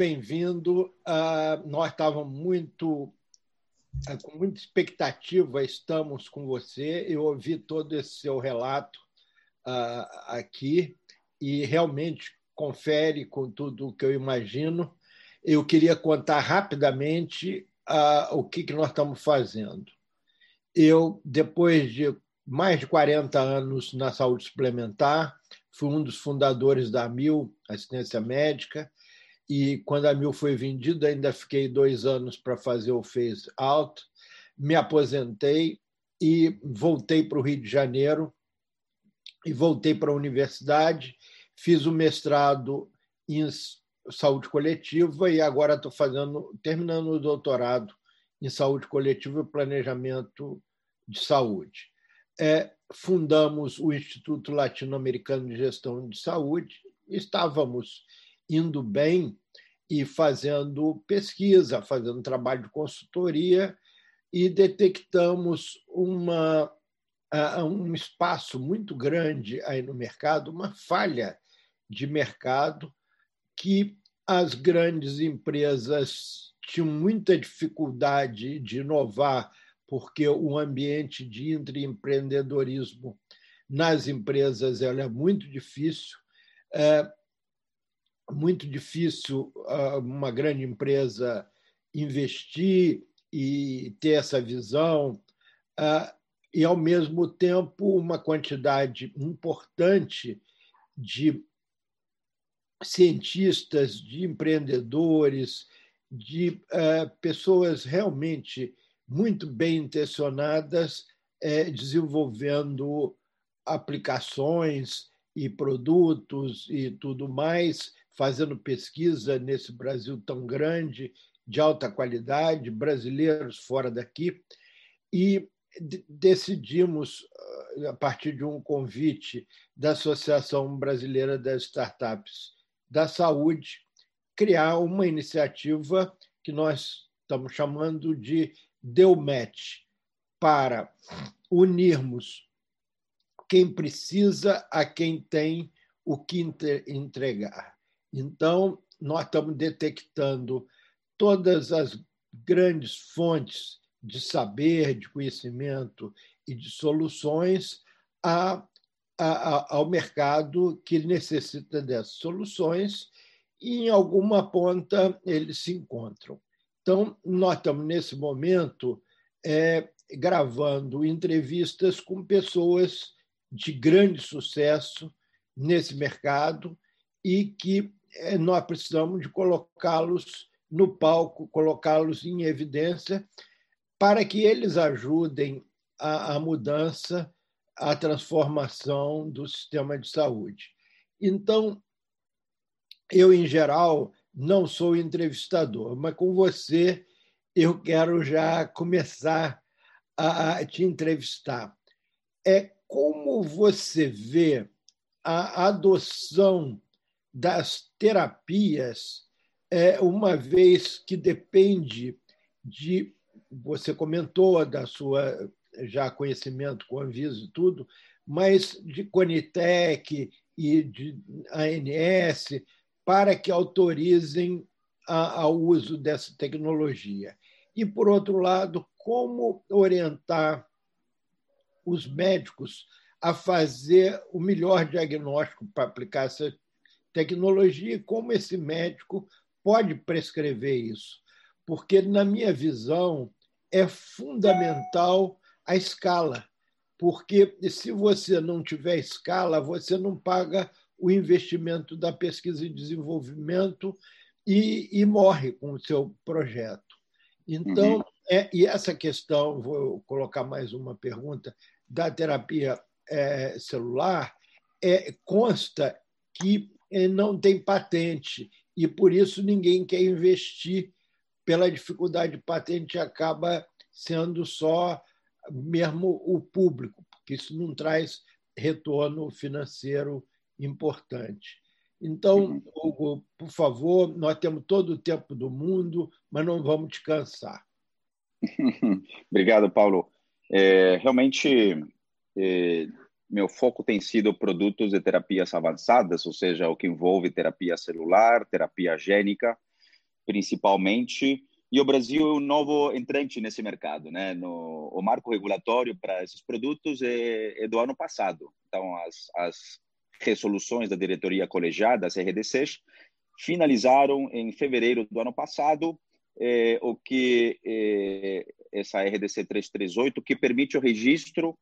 bem-vindo. Uh, nós estávamos muito uh, com muita expectativa, estamos com você. Eu ouvi todo esse seu relato uh, aqui e realmente confere com tudo o que eu imagino. Eu queria contar rapidamente o que, que nós estamos fazendo. Eu, depois de mais de 40 anos na saúde suplementar, fui um dos fundadores da Mil Assistência Médica, e quando a Mil foi vendida, ainda fiquei dois anos para fazer o Phase Out, me aposentei e voltei para o Rio de Janeiro e voltei para a universidade, fiz o mestrado em saúde coletiva e agora estou fazendo, terminando o doutorado em saúde coletiva e planejamento de saúde. É, fundamos o Instituto Latino-Americano de Gestão de Saúde, estávamos indo bem e fazendo pesquisa, fazendo trabalho de consultoria, e detectamos uma, um espaço muito grande aí no mercado, uma falha de mercado que as grandes empresas tinham muita dificuldade de inovar porque o ambiente de empreendedorismo nas empresas ela é muito difícil. É muito difícil ah, uma grande empresa investir e ter essa visão, ah, e, ao mesmo tempo, uma quantidade importante de cientistas, de empreendedores, de ah, pessoas realmente muito bem intencionadas é, desenvolvendo aplicações e produtos e tudo mais, fazendo pesquisa nesse Brasil tão grande, de alta qualidade, brasileiros fora daqui, e decidimos, a partir de um convite da Associação Brasileira das Startups da Saúde, criar uma iniciativa que nós estamos chamando de deu match para unirmos quem precisa a quem tem o que entregar. Então, nós estamos detectando todas as grandes fontes de saber, de conhecimento e de soluções a, a, ao mercado que necessita dessas soluções e, em alguma ponta, eles se encontram. Então, nós estamos, nesse momento, é, gravando entrevistas com pessoas de grande sucesso nesse mercado e que nós precisamos de colocá-los no palco, colocá-los em evidência para que eles ajudem a, a mudança, a transformação do sistema de saúde. Então, eu, em geral, não sou entrevistador, mas com você eu quero já começar a te entrevistar. É como você vê a adoção das terapias, é, uma vez que depende de. Você comentou da sua já conhecimento com a Anvisa e tudo, mas de Conitec e de ANS, para que autorizem o uso dessa tecnologia. E, por outro lado, como orientar os médicos a fazer o melhor diagnóstico para aplicar essa tecnologia e como esse médico pode prescrever isso. Porque, na minha visão, é fundamental a escala. Porque se você não tiver escala, você não paga o investimento da pesquisa e desenvolvimento e, e morre com o seu projeto. Então, uhum. é, e essa questão, vou colocar mais uma pergunta, da terapia é, celular, é, consta que não tem patente e, por isso, ninguém quer investir pela dificuldade de patente acaba sendo só mesmo o público, porque isso não traz retorno financeiro importante. Então. Hugo, por favor, nós temos todo o tempo do mundo, mas não vamos te cansar. Obrigado, Paulo. É, realmente, é, meu foco tem sido produtos de terapias avançadas, ou seja, o que envolve terapia celular, terapia gênica, principalmente, e o Brasil é um novo entrante nesse mercado, né? No, o marco regulatório para esses produtos é, é, do ano passado. Então, as, as resoluções da diretoria colegiada, as RDCs, finalizaram em fevereiro do ano passado é, o que é, essa RDC 338, que permite o registro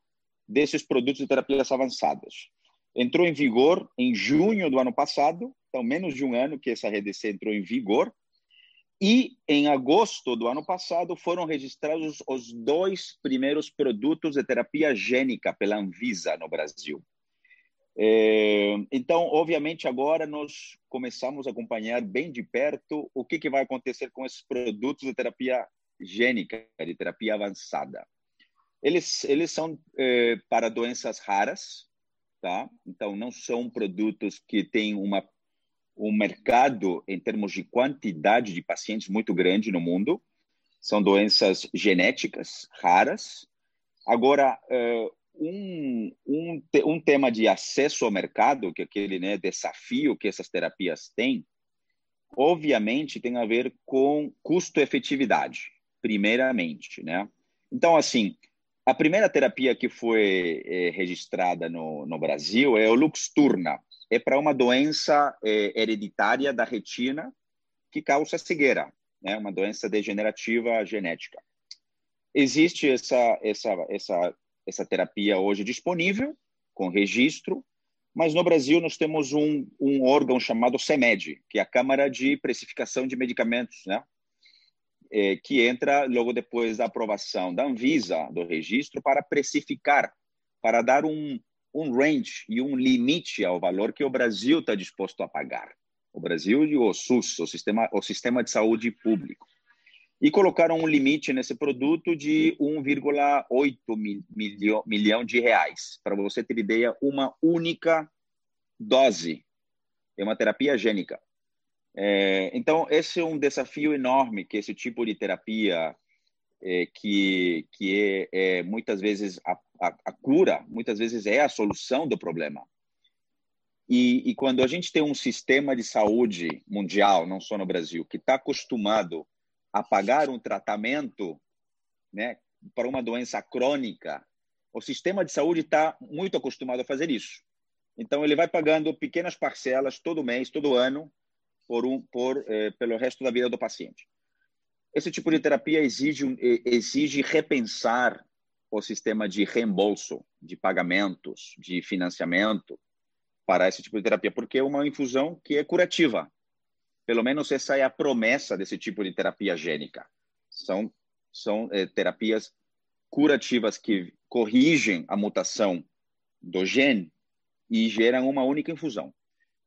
desses produtos de terapias avançadas. Entrou em vigor em junho do ano passado, então menos de um ano que essa RDC entrou em vigor, e em agosto do ano passado foram registrados os dois primeiros produtos de terapia gênica pela Anvisa no Brasil. É, então, obviamente, agora nós começamos a acompanhar bem de perto o que, que vai acontecer com esses produtos de terapia gênica, de terapia avançada. Eles, eles são é, para doenças raras, tá? Então, não são produtos que têm uma, um mercado em termos de quantidade de pacientes muito grande no mundo. São doenças genéticas raras. Agora, é, um, um, um tema de acesso ao mercado, que é aquele né, desafio que essas terapias têm, obviamente tem a ver com custo-efetividade, primeiramente, né? Então, assim, a primeira terapia que foi é, registrada no, no Brasil é o Luxturna. É para uma doença é, hereditária da retina que causa cegueira, né? Uma doença degenerativa genética. Existe essa, essa, essa essa terapia hoje disponível, com registro, mas no Brasil nós temos um, um órgão chamado CEMED, que é a Câmara de Precificação de Medicamentos, né? É, que entra logo depois da aprovação da Anvisa, do registro, para precificar, para dar um, um range e um limite ao valor que o Brasil está disposto a pagar. O Brasil e o SUS, o sistema, o sistema de saúde público e colocaram um limite nesse produto de 1,8 milhão, milhão de reais. Para você ter ideia, uma única dose. É uma terapia gênica. É, então, esse é um desafio enorme que esse tipo de terapia, é, que, que é, é muitas vezes a, a, a, cura, muitas vezes é a solução do problema. E, e quando a gente tem um sistema de saúde mundial, não só no Brasil, que está acostumado a pagar um tratamento né, para uma doença crônica, o sistema de saúde está muito acostumado a fazer isso. Então, ele vai pagando pequenas parcelas todo mês, todo ano, por um, por, eh, pelo resto da vida do paciente. Esse tipo de terapia exige, exige repensar o sistema de reembolso, de pagamentos, de financiamento para esse tipo de terapia, porque é uma infusão que é curativa. Pelo menos essa é a promessa desse tipo de terapia gênica. São, são é, terapias curativas que corrigem a mutação do gene e geram uma única infusão.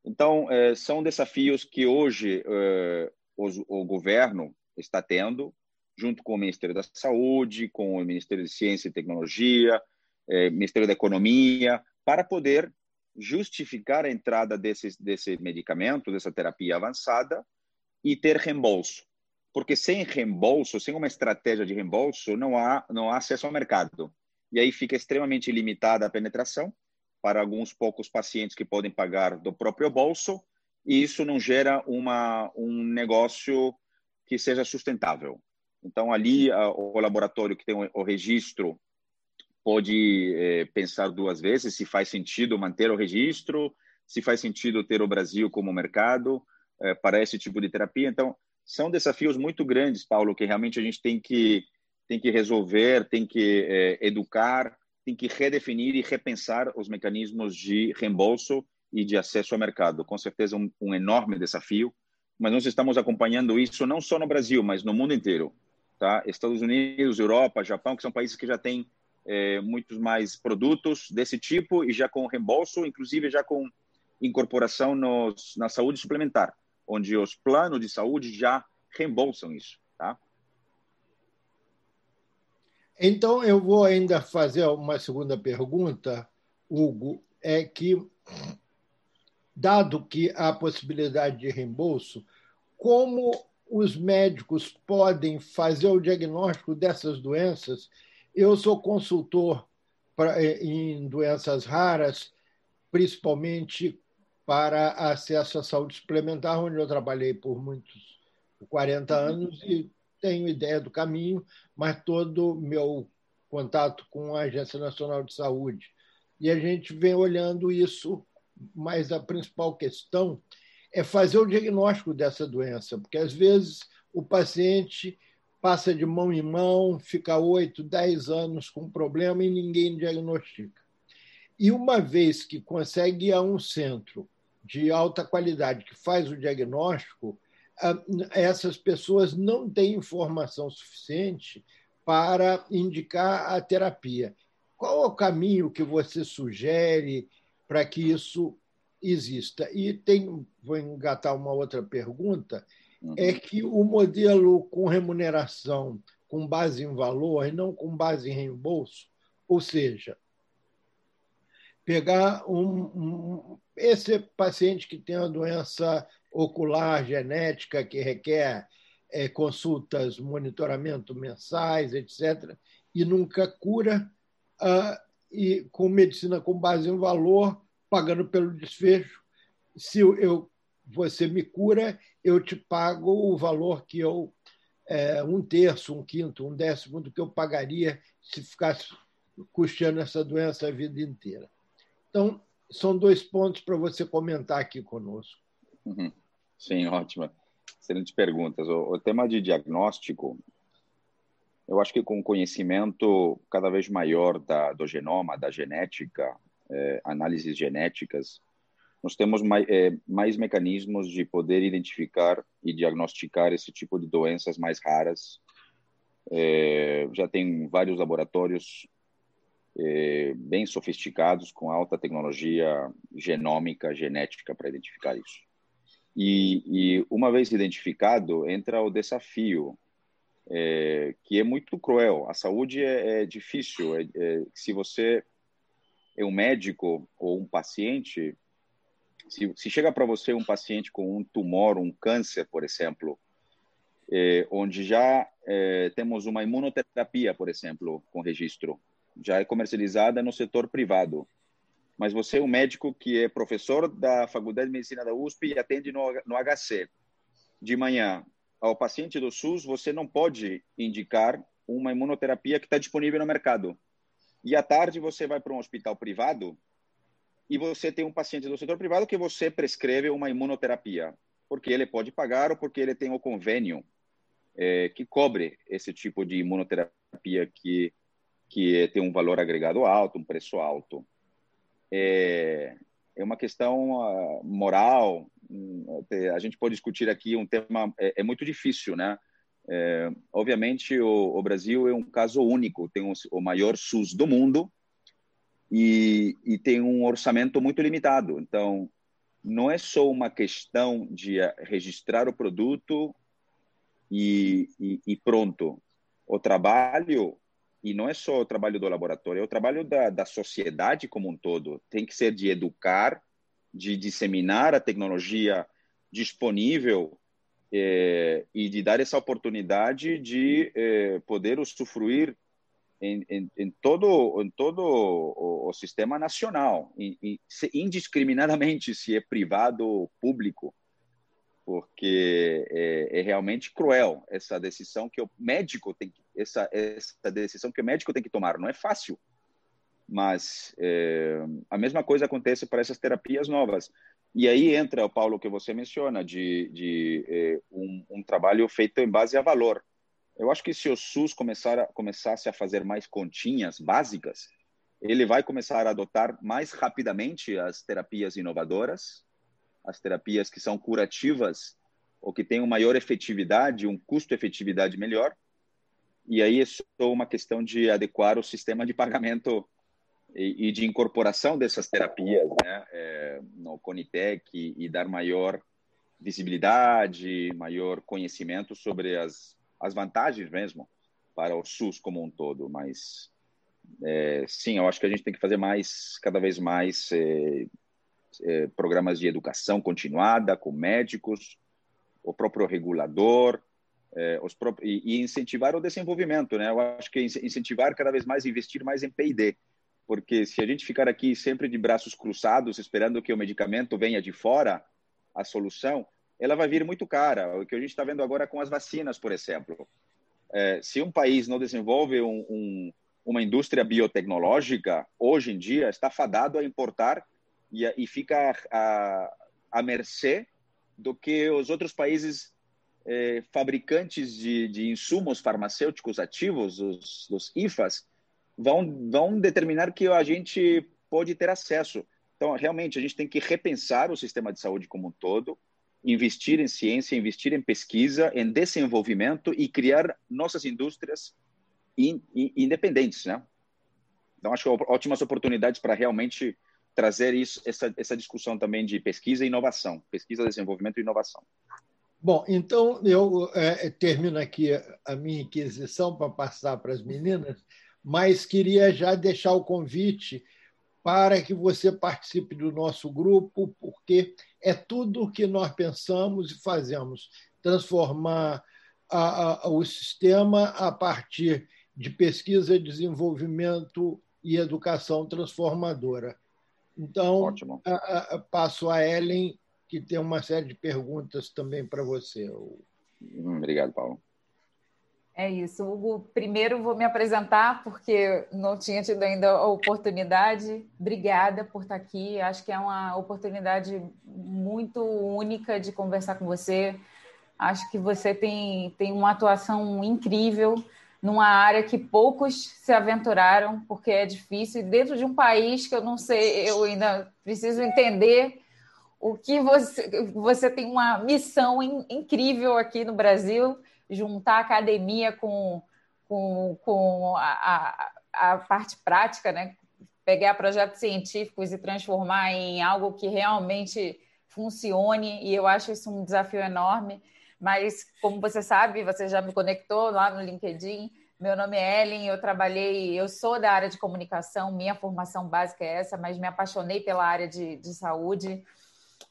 Então, é, são desafios que hoje é, o governo está tendo, junto com o Ministério da Saúde, com o Ministério de Ciência e Tecnologia, é, Ministério da Economia, para poder justificar a entrada desses, desse medicamento, dessa terapia avançada e ter reembolso. Porque sem reembolso, sem uma estratégia de reembolso, não há, não há acesso ao mercado. E aí fica extremamente limitada a penetração para alguns poucos pacientes que podem pagar do próprio bolso, e isso não gera uma, um negócio que seja sustentável. Então, ali, o laboratório que tem o registro pode é, pensar duas vezes se faz sentido manter o registro, se faz sentido ter o Brasil como mercado é, para esse tipo de terapia. Então, são desafios muito grandes, Paulo, que realmente a gente tem que tem que resolver, tem que é, educar, tem que redefinir e repensar os mecanismos de reembolso e de acesso ao mercado. Com certeza um, um enorme desafio, mas nós estamos acompanhando isso não só no Brasil, mas no mundo inteiro. Tá? Estados Unidos, Europa, Japão, que são países que já têm é, muitos mais produtos desse tipo e já com reembolso, inclusive já com incorporação nos, na saúde suplementar, onde os planos de saúde já reembolsam isso. Tá? Então, eu vou ainda fazer uma segunda pergunta, Hugo, é que, dado que há possibilidade de reembolso, como os médicos podem fazer o diagnóstico dessas doenças? Eu sou consultor pra, eh, em doenças raras, principalmente para acesso à saúde suplementar, onde eu trabalhei por muitos 40 anos e tenho ideia do caminho, mas todo meu contato com a Agência Nacional de Saúde. E a gente vem olhando isso, mas a principal questão é fazer o diagnóstico dessa doença, porque às vezes o paciente passa de mão em mão, fica oito, dez anos com problema e ninguém diagnostica. E uma vez que consegue ir a um centro de alta qualidade que faz o diagnóstico, essas pessoas não têm informação suficiente para indicar a terapia. Qual é o caminho que você sugere para que isso exista? E tem, vou engatar uma outra pergunta, uhum. é que o modelo com remuneração com base em valor e não com base em reembolso, ou seja, pegar um, um, esse paciente que tem uma doença ocular genética que requer é, consultas, monitoramento mensais, etc., e nunca cura, uh, e com medicina com base em valor, pagando pelo desfecho. Se eu, você me cura, eu te pago o valor que eu, é, um terço, um quinto, um décimo do que eu pagaria se ficasse custeando essa doença a vida inteira. Então, são dois pontos para você comentar aqui conosco. Uhum. Sim, ótima. Excelentes perguntas. O, o, tema de diagnóstico, eu acho que com o conhecimento cada vez maior da, do genoma, da genética, é, análises genéticas, nós temos mais, é, mais mecanismos de poder identificar e diagnosticar esse tipo de doenças mais raras. É, já tem vários laboratórios bem sofisticados, com alta tecnologia genômica, genética para identificar isso. E, e, uma vez identificado, entra o desafio, é, que é muito cruel. A saúde é, é difícil. É, é, se você é um médico ou um paciente, se, se chega para você um paciente com um tumor, um câncer, por exemplo, é, onde já é, temos uma imunoterapia, por exemplo, com registro, já é comercializada no setor privado. Mas você é um médico que é professor da Faculdade de Medicina da USP e atende no, no HC. De manhã, ao paciente do SUS, você não pode indicar uma imunoterapia que está disponível no mercado. E à tarde, você vai para um hospital privado e você tem um paciente do setor privado que você prescreve uma imunoterapia, porque ele pode pagar ou porque ele tem o convênio é, que cobre esse tipo de imunoterapia que que tem um valor agregado alto, um preço alto. É, é uma questão uh, moral. Um, a gente pode discutir aqui um tema é, é muito difícil, né? É, obviamente o, o, Brasil é um caso único, tem o, o maior SUS do mundo e, e tem um orçamento muito limitado. Então não é só uma questão de uh, registrar o produto e, e, e pronto. O trabalho e não é só o trabalho do laboratório, é o trabalho da, da sociedade como um todo. Tem que ser de educar, de disseminar a tecnologia disponível é, e de dar essa oportunidade de é, poder usufruir em, em, em, todo, em todo o, o sistema nacional, indiscriminadamente, se é privado ou público porque é, é, realmente cruel essa decisão que o médico tem que essa essa decisão que o médico tem que tomar não é fácil mas é, a mesma coisa acontece para essas terapias novas e aí entra o Paulo que você menciona de, de é, um, um, trabalho feito em base a valor eu acho que se o SUS começar a, começasse a fazer mais continhas básicas ele vai começar a adotar mais rapidamente as terapias inovadoras as terapias que são curativas ou que têm uma maior efetividade, um custo-efetividade melhor. E aí é só uma questão de adequar o sistema de pagamento e, e de incorporação dessas terapias né, é, no Conitec e, e, dar maior visibilidade, maior conhecimento sobre as, as vantagens mesmo para o SUS como um todo. Mas, é, sim, eu acho que a gente tem que fazer mais, cada vez mais, é, eh, programas de educação continuada com médicos, o próprio regulador, eh, os próprios, e, e, incentivar o desenvolvimento, né? Eu acho que incentivar cada vez mais, investir mais em P&D, porque se a gente ficar aqui sempre de braços cruzados, esperando que o medicamento venha de fora, a solução, ela vai vir muito cara. O que a gente está vendo agora com as vacinas, por exemplo. É, se um país não desenvolve um, um, uma indústria biotecnológica, hoje em dia está fadado a importar e, e fica a mercê do que os outros países é, fabricantes de, de, insumos farmacêuticos ativos, os, os IFAs, vão, vão determinar que a gente pode ter acesso. Então, realmente, a gente tem que repensar o sistema de saúde como um todo, investir em ciência, investir em pesquisa, em desenvolvimento e criar nossas indústrias in, in, independentes, né? Então, acho que ótimas oportunidades para realmente trazer isso, essa, essa discussão também de pesquisa e inovação, pesquisa, desenvolvimento e inovação. Bom, então eu é, termino aqui a minha inquisição para passar para as meninas, mas queria já deixar o convite para que você participe do nosso grupo, porque é tudo o que nós pensamos e fazemos transformar a, a, o sistema a partir de pesquisa, desenvolvimento e educação transformadora. Então. A, passo a Ellen, que tem uma série de perguntas também para você. Hum, obrigado, Paulo. É isso, Hugo. Primeiro vou me apresentar, porque não tinha tido ainda a oportunidade. Obrigada por estar aqui. Acho que é uma oportunidade muito única de conversar com você. Acho que você tem, tem uma atuação incrível numa área que poucos se aventuraram, porque é difícil, dentro de um país que eu não sei, eu ainda preciso entender o que você. Você tem uma missão in, incrível aqui no Brasil juntar a academia com, com, com a, a, a parte prática, né? pegar projetos científicos e transformar em algo que realmente funcione, e eu acho isso um desafio enorme. Mas, como você sabe, você já me conectou lá no LinkedIn. Meu nome é Ellen, eu trabalhei, eu sou da área de comunicação, minha formação básica é essa, mas me apaixonei pela área de, de saúde.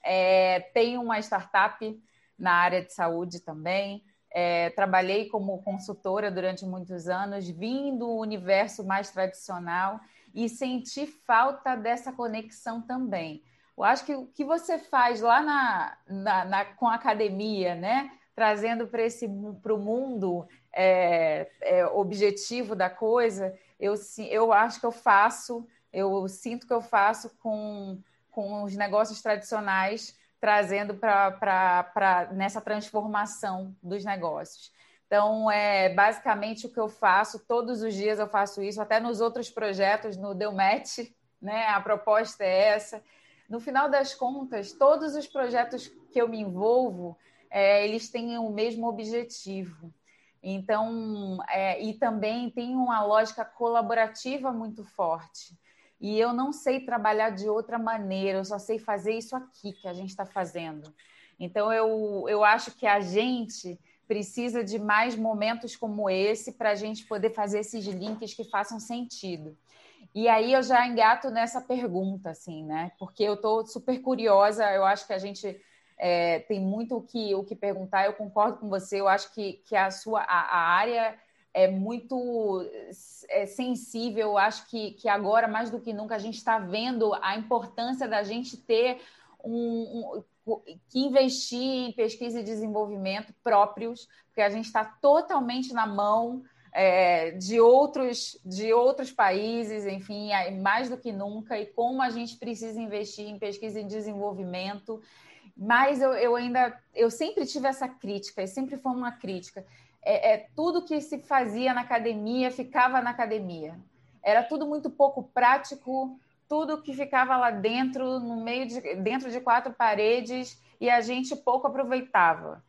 É, tenho uma startup na área de saúde também. É, trabalhei como consultora durante muitos anos, vim do universo mais tradicional e senti falta dessa conexão também. Eu acho que o que você faz lá na, na, na com a academia, né? trazendo para o mundo é, é, objetivo da coisa, eu, eu acho que eu faço, eu sinto que eu faço com, com os negócios tradicionais trazendo para nessa transformação dos negócios. Então, é basicamente o que eu faço, todos os dias eu faço isso, até nos outros projetos, no Deu Match, né? A proposta é essa. No final das contas, todos os projetos que eu me envolvo, é, eles têm o mesmo objetivo. Então, é, e também tem uma lógica colaborativa muito forte e eu não sei trabalhar de outra maneira, eu só sei fazer isso aqui que a gente está fazendo. Então, eu, eu acho que a gente precisa de mais momentos como esse para a gente poder fazer esses links que façam sentido. E aí eu já engato nessa pergunta, assim, né? Porque eu estou super curiosa, eu acho que a gente é, tem muito o que, o que perguntar, eu concordo com você, eu acho que, que a sua a, a área é muito é, sensível. Acho que, que agora, mais do que nunca, a gente está vendo a importância da gente ter um, um, que investir em pesquisa e desenvolvimento próprios, porque a gente está totalmente na mão é, de, outros, de outros países, enfim, mais do que nunca, e como a gente precisa investir em pesquisa e desenvolvimento. Mas eu, eu ainda, eu sempre tive essa crítica, e sempre foi uma crítica é, é, tudo que se fazia na academia ficava na academia. Era tudo muito pouco prático, tudo que ficava lá dentro, no meio de, dentro de quatro paredes, e a gente pouco aproveitava.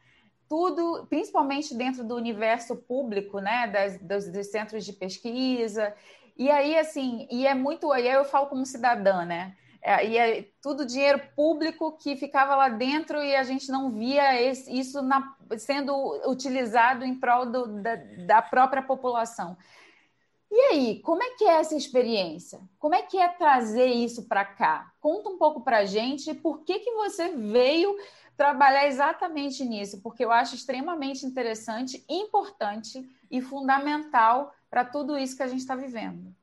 Tudo, principalmente dentro do universo público, né, das, dos, dos centros de pesquisa. E aí, assim, e é muito. Aí eu falo como cidadã, né? É, e é tudo dinheiro público que ficava lá dentro e a gente não via esse, isso na, sendo utilizado em prol do, da, da, própria população. E aí, como é que é essa experiência? Como é que é trazer isso para cá? Conta um pouco para a gente por que, que você veio trabalhar exatamente nisso, porque eu acho extremamente interessante, importante e fundamental para tudo isso que a gente está vivendo.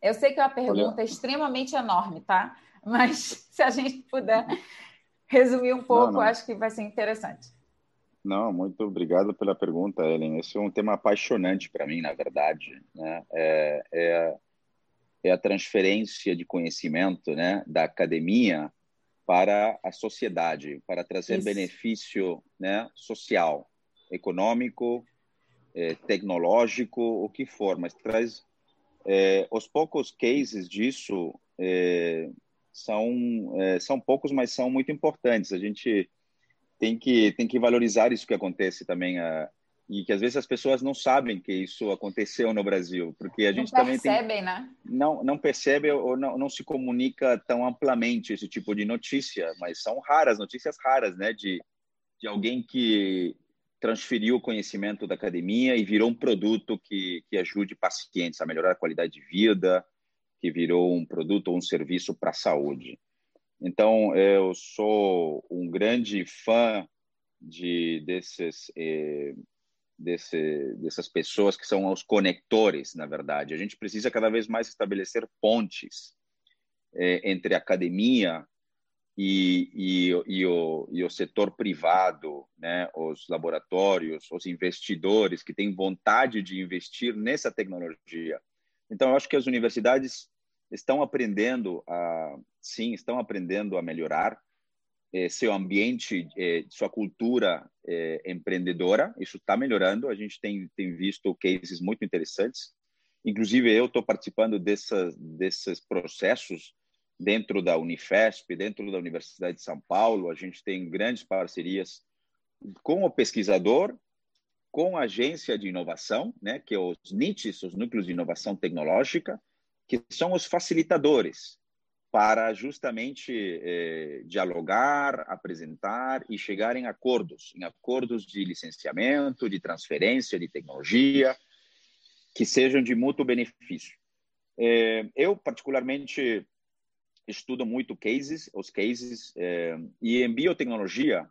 Eu sei que é uma pergunta Olha. extremamente enorme, tá? Mas se a gente puder resumir um pouco, não, não. acho que vai ser interessante. Não, muito obrigado pela pergunta, Ellen. Esse é um tema apaixonante para mim, na verdade. Né? É, é, é, a transferência de conhecimento né, da academia para a sociedade, para trazer Isso. benefício né, social, econômico, é, tecnológico, o que for, mas traz é, os poucos cases disso é, são é, são poucos, mas são muito importantes. A gente tem que tem que valorizar isso que acontece também a, e que às vezes as pessoas não sabem que isso aconteceu no Brasil, porque a gente não também percebem, tem, né? Não não percebe ou não, não se comunica tão amplamente esse tipo de notícia, mas são raras notícias raras, né? De de alguém que transferiu o conhecimento da academia e virou um produto que, que ajude pacientes a melhorar a qualidade de vida, que virou um produto ou um serviço para a saúde. Então, eu sou um grande fã de desses, eh, desse, dessas pessoas que são os conectores, na verdade. A gente precisa cada vez mais estabelecer pontes eh, entre a academia e, e, e, o, e o setor privado, né, os laboratórios, os investidores que têm vontade de investir nessa tecnologia. Então, eu acho que as universidades estão aprendendo a, sim, estão aprendendo a melhorar eh, seu ambiente, eh, sua cultura eh, empreendedora. Isso está melhorando. A gente tem tem visto cases muito interessantes. Inclusive eu estou participando dessas desses processos dentro da Unifesp, dentro da Universidade de São Paulo. A gente tem grandes parcerias com o pesquisador, com a agência de inovação, né, que é os NITs, os núcleos de inovação tecnológica, que são os facilitadores para justamente eh, dialogar, apresentar e chegar em acordos, em acordos de licenciamento, de transferência de tecnologia, que sejam de mútuo benefício. Eh, eu, particularmente, estudo muito cases, os cases, eh, e em biotecnologia,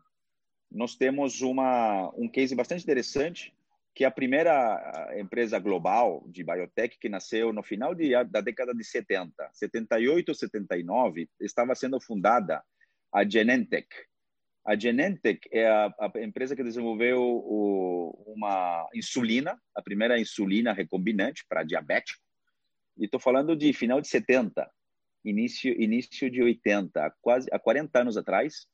nós temos uma, um case bastante interessante, que é a primeira empresa global de biotech que nasceu no final de, da década de 70, 78, 79, estava sendo fundada a Genentech. A Genentech é a, a empresa que desenvolveu o, uma insulina, a primeira insulina recombinante para diabético. E estou falando de final de 70, início início de 80, quase há 40 anos atrás.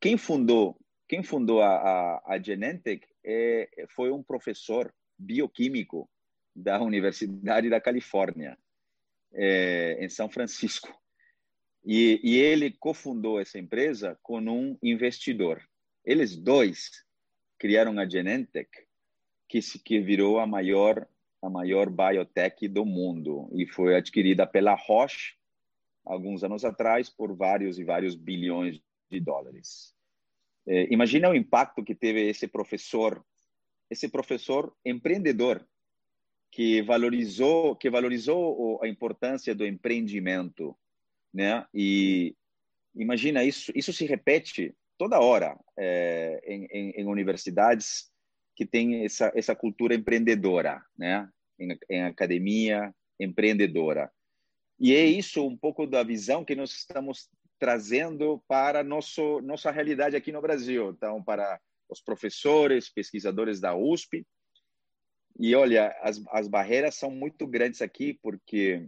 Quem fundou quem fundou a, a, a Genentech é, foi um professor bioquímico da Universidade da Califórnia, é, em São Francisco. E, e ele cofundou essa empresa com um investidor. Eles dois criaram a Genentech, que, se, que virou a maior a maior biotech do mundo e foi adquirida pela Roche alguns anos atrás por vários e vários bilhões de dólares. É, imagina o impacto que teve esse professor, esse professor empreendedor que valorizou, que valorizou a importância do empreendimento, né? E imagina isso, isso se repete toda hora é, em, em, em, universidades que tem essa essa cultura empreendedora, né? Em, em academia empreendedora. E é isso um pouco da visão que nós estamos trazendo para nosso, nossa realidade aqui no Brasil. Então, para os professores, pesquisadores da USP. E olha, as, as barreiras são muito grandes aqui, porque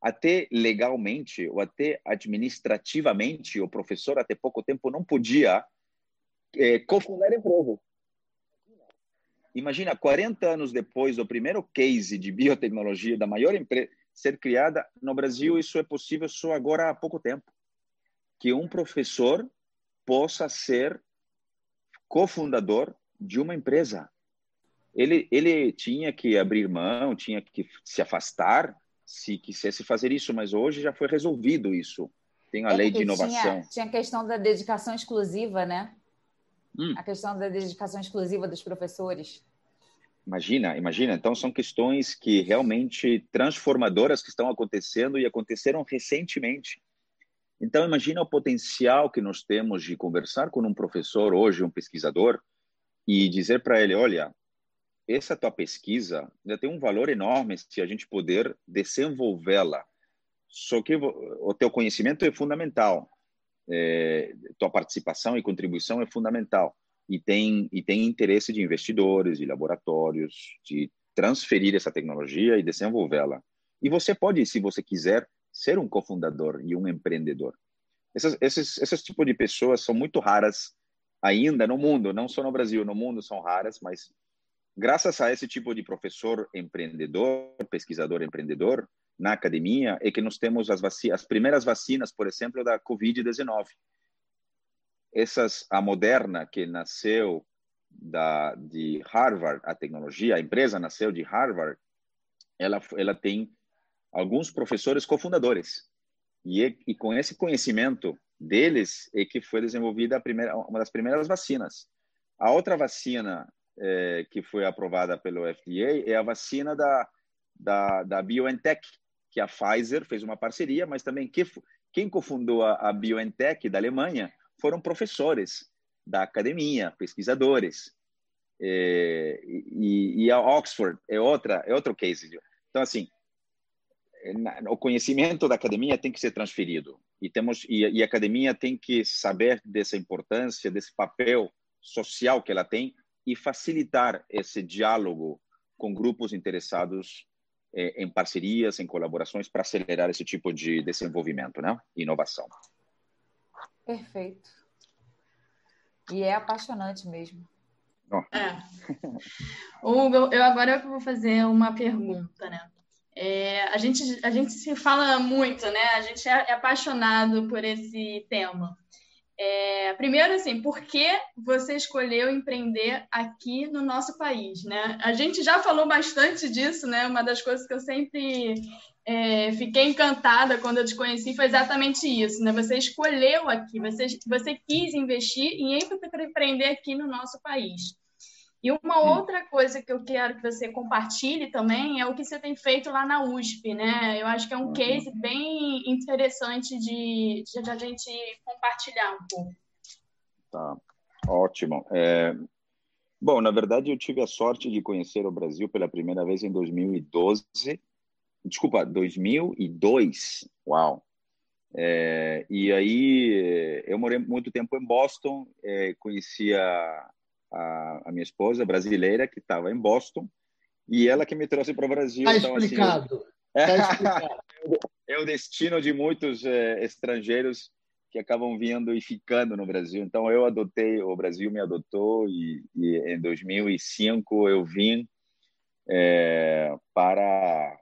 até legalmente ou até administrativamente, o professor até pouco tempo não podia é, cofundar empresa. Imagina, 40 anos depois do primeiro case de biotecnologia da maior empresa ser criada no Brasil, isso é possível só agora há pouco tempo que um professor possa ser cofundador de uma empresa. Ele, ele tinha que abrir mão, tinha que se afastar se quisesse fazer isso, mas hoje já foi resolvido isso. Tem a é lei de inovação. Tinha, tinha a questão da dedicação exclusiva, né? Hum. A questão da dedicação exclusiva dos professores. Imagina, imagina. Então, são questões que realmente transformadoras que estão acontecendo e aconteceram recentemente. Então, imagina o potencial que nós temos de conversar com um professor hoje, um pesquisador, e dizer para ele: olha, essa tua pesquisa já tem um valor enorme se a gente poder desenvolvê-la. Só que o teu conhecimento é fundamental. é, tua participação e contribuição é fundamental e tem e tem interesse de investidores, de laboratórios, de transferir essa tecnologia e desenvolvê-la. E você pode, se você quiser, ser um cofundador e um empreendedor. Essas, esses, esses tipos de pessoas são muito raras ainda no mundo, não só no Brasil, no mundo são raras, mas graças a esse tipo de professor empreendedor, pesquisador empreendedor na academia, é que nós temos as, as primeiras vacinas, por exemplo, da Covid-19. Essas, a Moderna, que nasceu da, de Harvard, a tecnologia, a empresa nasceu de Harvard, ela, ela tem alguns professores cofundadores. E, e com esse conhecimento deles é que foi desenvolvida a primeira, uma das primeiras vacinas. A outra vacina é, que foi aprovada pelo FDA é a vacina da, da, da BioNTech, que a Pfizer fez uma parceria, mas também que, quem cofundou a, a BioNTech da Alemanha foram professores da academia, pesquisadores. É, e, e, a Oxford é outra é outro case. Então assim, o conhecimento da academia tem que ser transferido e temos e, e, a academia tem que saber dessa importância desse papel social que ela tem e facilitar esse diálogo com grupos interessados eh, em parcerias, em colaborações para acelerar esse tipo de desenvolvimento, né? Inovação. Perfeito. E é apaixonante mesmo. Oh. É. Hugo, eu agora eu vou fazer uma pergunta, né? É, a, gente, a gente se fala muito, né? A gente é, é apaixonado por esse tema. É, primeiro, assim, por que você escolheu empreender aqui no nosso país, né? A gente já falou bastante disso, né? Uma das coisas que eu sempre é, fiquei encantada quando eu te conheci foi exatamente isso, né? Você escolheu aqui, você, você quis investir em empreender aqui no nosso país. E uma outra coisa que eu quero que você compartilhe também é o que você tem feito lá na USP, né? Eu acho que é um uhum. case bem interessante de, de a gente compartilhar um pouco. Tá, ótimo. É... Bom, na verdade, eu tive a sorte de conhecer o Brasil pela primeira vez em 2012. Desculpa, 2002. Uau! É... e aí, eu morei muito tempo em Boston, é, conhecia a, a minha esposa brasileira, que estava em Boston, e ela que me trouxe para o Brasil. Está então, explicado. Assim, eu... tá explicado. é o destino de muitos é, estrangeiros que acabam vindo e ficando no Brasil. Então, eu adotei, o Brasil me adotou, e, e em 2005 eu vim é, para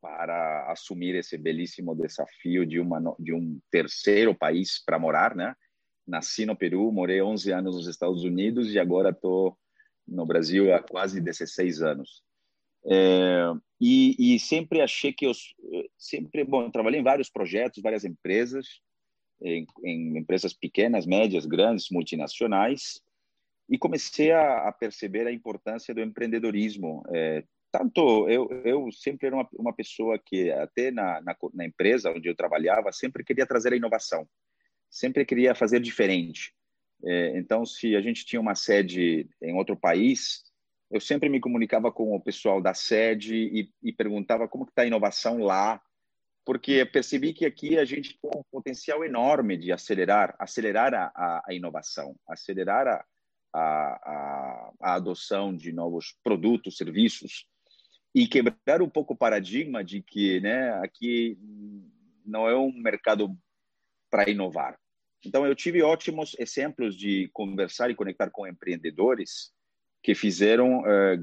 para assumir esse belíssimo desafio de uma de um terceiro país para morar, né? Nasci no Peru, morei 11 anos nos Estados Unidos e agora estou no Brasil há quase 16 anos. É, e, e, sempre achei que eu sempre bom trabalhei em vários projetos várias empresas em, em, empresas pequenas médias grandes multinacionais e comecei a, a perceber a importância do empreendedorismo é, tanto eu eu sempre era uma, uma pessoa que até na, na, na empresa onde eu trabalhava sempre queria trazer a inovação sempre queria fazer diferente. É, então, se a gente tinha uma sede em outro país, eu sempre me comunicava com o pessoal da sede e, e perguntava como está a inovação lá, porque percebi que aqui a gente tem um potencial enorme de acelerar, acelerar a, a, a inovação, acelerar a, a, a, adoção de novos produtos, serviços e quebrar um pouco o paradigma de que, né, aqui não é um mercado para inovar. Então, eu tive ótimos exemplos de conversar e conectar com empreendedores que fizeram é,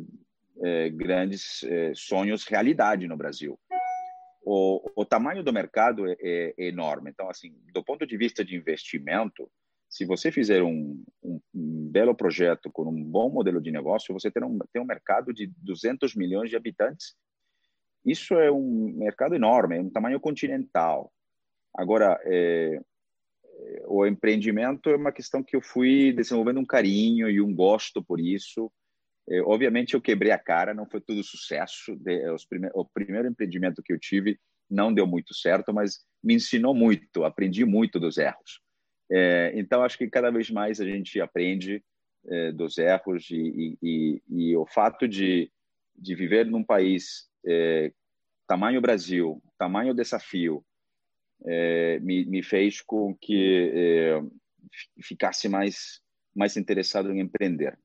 é, grandes é, sonhos realidade no Brasil. O, o tamanho do mercado é, é, enorme. Então, assim, do ponto de vista de investimento, se você fizer um, um, um, belo projeto com um bom modelo de negócio, você tem um, tem um mercado de 200 milhões de habitantes. Isso é um mercado enorme, é um tamanho continental. Agora, é, o empreendimento é uma questão que eu fui desenvolvendo um carinho e um gosto por isso. É, obviamente, eu quebrei a cara, não foi tudo sucesso. De, os prime o primeiro empreendimento que eu tive não deu muito certo, mas me ensinou muito, aprendi muito dos erros. É, então, acho que cada vez mais a gente aprende é, dos erros e, e, e, o fato de, de viver num país é, tamanho Brasil, tamanho desafio, é, me, me, fez com que é, ficasse mais mais interessado em empreender.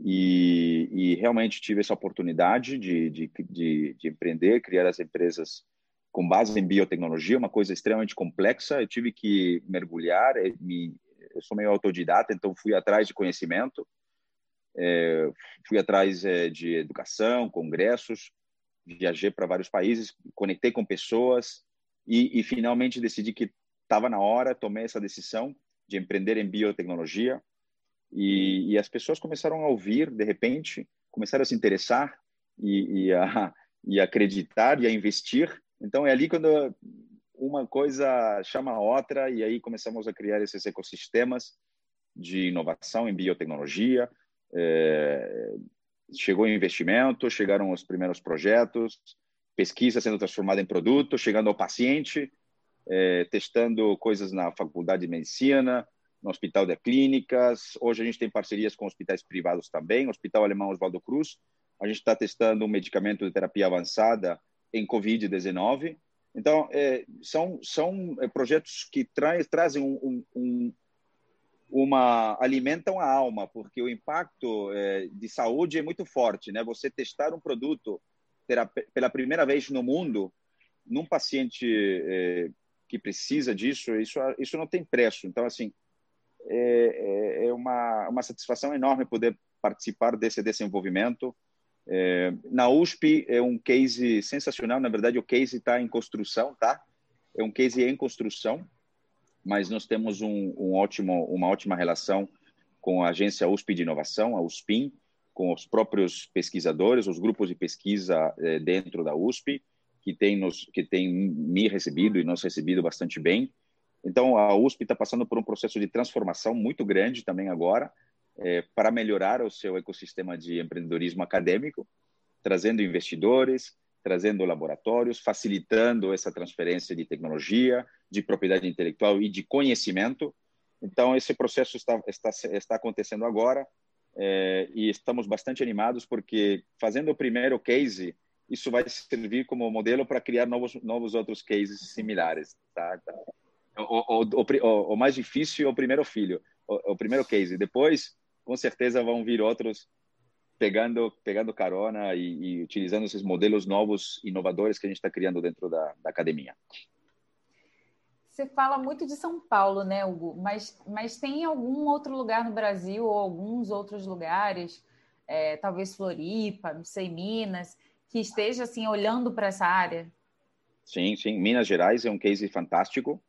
E, e realmente tive essa oportunidade de, de, de, de, empreender, criar as empresas com base em biotecnologia, uma coisa extremamente complexa. Eu tive que mergulhar, eh, me, eu sou meio autodidata, então fui atrás de conhecimento, é, fui atrás é, de educação, congressos, viajei para vários países, conectei com pessoas e, e finalmente decidi que estava na hora, tomei essa decisão de empreender em biotecnologia e, e, as pessoas começaram a ouvir, de repente, começaram a se interessar e, e, a, e acreditar e a investir. Então, é ali quando uma coisa chama a outra e aí começamos a criar esses ecossistemas de inovação em biotecnologia. É, chegou investimento, chegaram os primeiros projetos, pesquisa sendo transformada em produto, chegando ao paciente, é, testando coisas na faculdade de medicina, no Hospital de Clínicas. Hoje a gente tem parcerias com hospitais privados também, o Hospital Alemão Oswaldo Cruz. A gente está testando um medicamento de terapia avançada em Covid-19. Então, é, são, são é, projetos que tra trazem um, um, uma alimentam a alma, porque o impacto é, de saúde é muito forte, né? Você testar um produto pela primeira vez no mundo, num paciente é, que precisa disso, isso isso não tem preço. Então, assim, é, é, é uma, uma satisfação enorme poder participar desse desenvolvimento. É, na USP é um case sensacional. Na verdade, o case está em construção, tá? É um case em construção, mas nós temos um, um ótimo, uma ótima relação com a agência USP de inovação, a USPIN, com os próprios pesquisadores, os grupos de pesquisa é, dentro da USP, que tem nos, que tem me recebido e nos recebido bastante bem. Então, a USP está passando por um processo de transformação muito grande também agora, é, para melhorar o seu ecossistema de empreendedorismo acadêmico, trazendo investidores, trazendo laboratórios, facilitando essa transferência de tecnologia, de propriedade intelectual e de conhecimento. Então, esse processo está, está, está acontecendo agora é, e estamos bastante animados porque, fazendo o primeiro case, isso vai servir como modelo para criar novos, novos outros cases similares. Tá? o, o, o, o, mais difícil é o primeiro filho, o, o, primeiro case. Depois, com certeza, vão vir outros pegando pegando carona e, e utilizando esses modelos novos, inovadores que a gente está criando dentro da, da, academia. Você fala muito de São Paulo, né, Hugo? Mas, mas tem algum outro lugar no Brasil ou alguns outros lugares, é, talvez Floripa, não sei, Minas, que esteja assim olhando para essa área? Sim, sim. Minas Gerais é um case fantástico.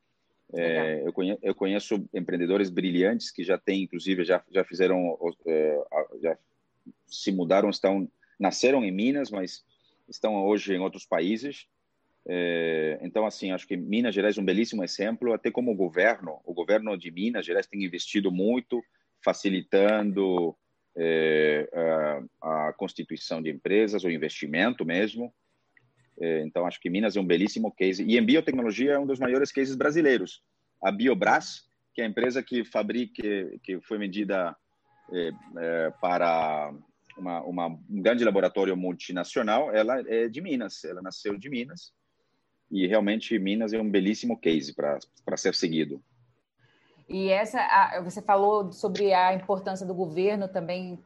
É, eu, conheço, eu, conheço, empreendedores brilhantes que já têm, inclusive, já, já fizeram, é, já se mudaram, estão nasceram em Minas, mas estão hoje em outros países. É, então, assim, acho que Minas Gerais é um belíssimo exemplo, até como o governo, o governo de Minas Gerais tem investido muito, facilitando é, a, constituição de empresas, o investimento mesmo. É, então, acho que Minas é um belíssimo case. E em biotecnologia é um dos maiores cases brasileiros. A Biobras, que é a empresa que fabrica, que foi vendida para uma, uma, um grande laboratório multinacional, ela é de Minas. Ela nasceu de Minas. E realmente Minas é um belíssimo case para ser seguido. E essa, você falou sobre a importância do governo também,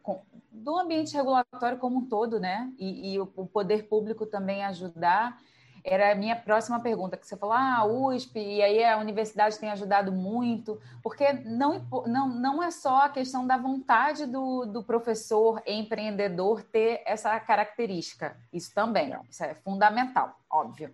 do ambiente regulatório como um todo, né? E, e o, o, poder público também ajudar. Era a minha próxima pergunta, que você falou, ah, a USP, e aí a universidade tem ajudado muito, porque não, não, não é só a questão da vontade do, do professor empreendedor ter essa característica, isso também, isso é fundamental, óbvio